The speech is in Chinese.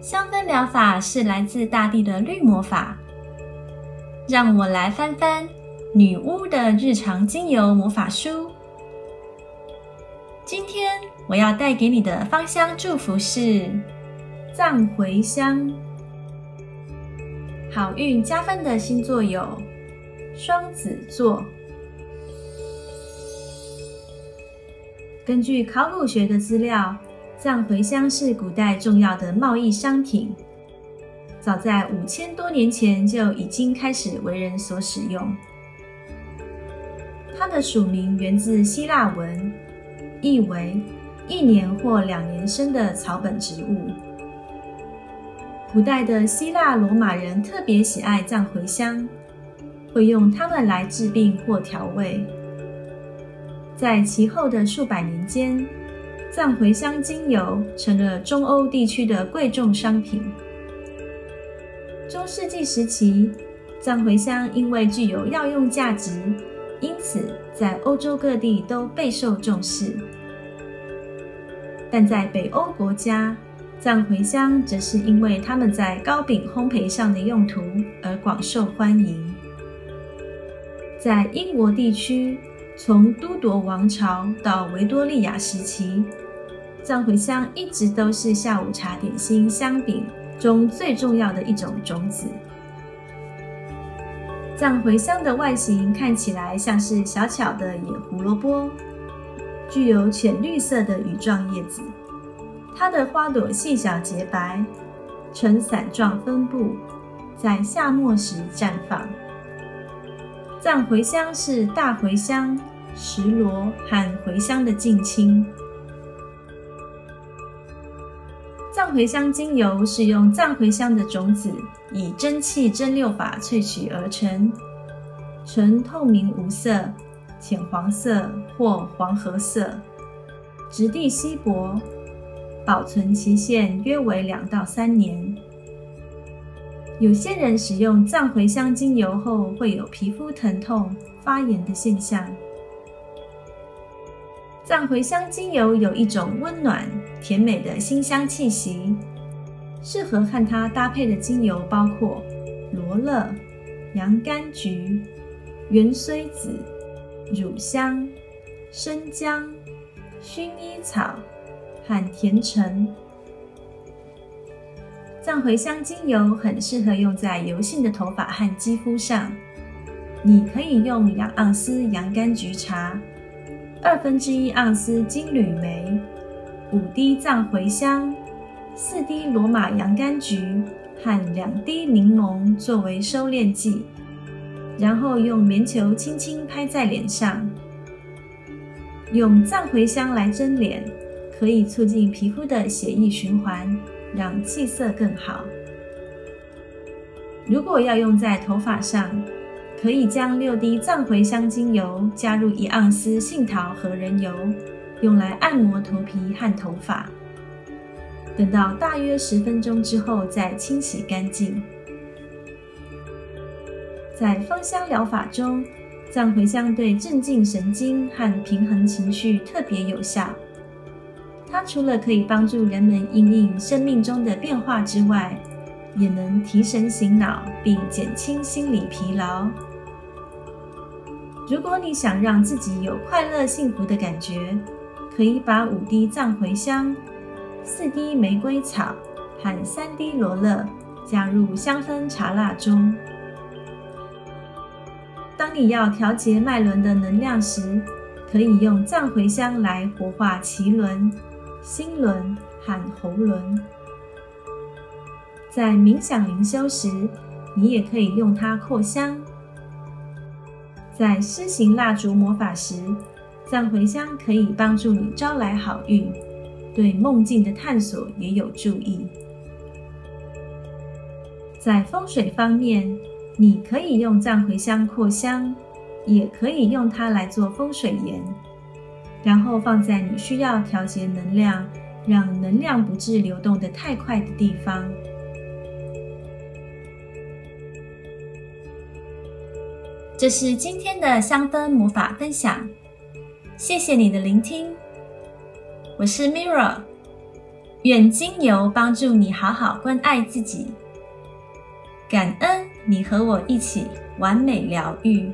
香氛疗法是来自大地的绿魔法。让我来翻翻女巫的日常精油魔法书。今天我要带给你的芳香祝福是藏茴香。好运加分的星座有双子座。根据考古学的资料。藏茴香是古代重要的贸易商品，早在五千多年前就已经开始为人所使用。它的属名源自希腊文，意为一年或两年生的草本植物。古代的希腊罗马人特别喜爱藏茴香，会用它们来治病或调味。在其后的数百年间。藏茴香精油成了中欧地区的贵重商品。中世纪时期，藏茴香因为具有药用价值，因此在欧洲各地都备受重视。但在北欧国家，藏茴香则是因为它们在糕饼烘焙上的用途而广受欢迎。在英国地区，从都铎王朝到维多利亚时期。藏茴香一直都是下午茶点心香饼中最重要的一种种子。藏茴香的外形看起来像是小巧的野胡萝卜，具有浅绿色的羽状叶子。它的花朵细小洁白，呈伞状分布，在夏末时绽放。藏茴香是大茴香、石螺和茴香的近亲。藏茴香精油是用藏茴香的种子以蒸汽蒸馏法萃取而成，呈透明无色、浅黄色或黄褐色，质地稀薄，保存期限约为两到三年。有些人使用藏茴香精油后会有皮肤疼痛、发炎的现象。藏茴香精油有一种温暖、甜美的馨香气息，适合和它搭配的精油包括罗勒、洋甘菊、芫荽子、乳香、生姜、薰衣草和甜橙。藏茴香精油很适合用在油性的头发和肌肤上，你可以用雅盎司洋甘菊茶。二分之一盎司金缕梅，五滴藏茴香，四滴罗马洋甘菊和两滴柠檬作为收敛剂，然后用棉球轻轻拍在脸上。用藏茴香来蒸脸，可以促进皮肤的血液循环，让气色更好。如果要用在头发上，可以将六滴藏茴香精油加入一盎司杏桃和仁油，用来按摩头皮和头发。等到大约十分钟之后再清洗干净。在芳香疗法中，藏茴香对镇静神经和平衡情绪特别有效。它除了可以帮助人们应应生命中的变化之外，也能提神醒脑，并减轻心理疲劳。如果你想让自己有快乐幸福的感觉，可以把五滴藏茴香、四滴玫瑰草和三滴罗勒加入香氛茶蜡中。当你要调节脉轮的能量时，可以用藏茴香来活化脐轮、心轮和喉轮。在冥想灵修时，你也可以用它扩香。在施行蜡烛魔法时，藏茴香可以帮助你招来好运，对梦境的探索也有助益。在风水方面，你可以用藏茴香扩香，也可以用它来做风水盐，然后放在你需要调节能量、让能量不致流动的太快的地方。这是今天的香氛魔法分享，谢谢你的聆听。我是 Mirra，愿精油帮助你好好关爱自己。感恩你和我一起完美疗愈。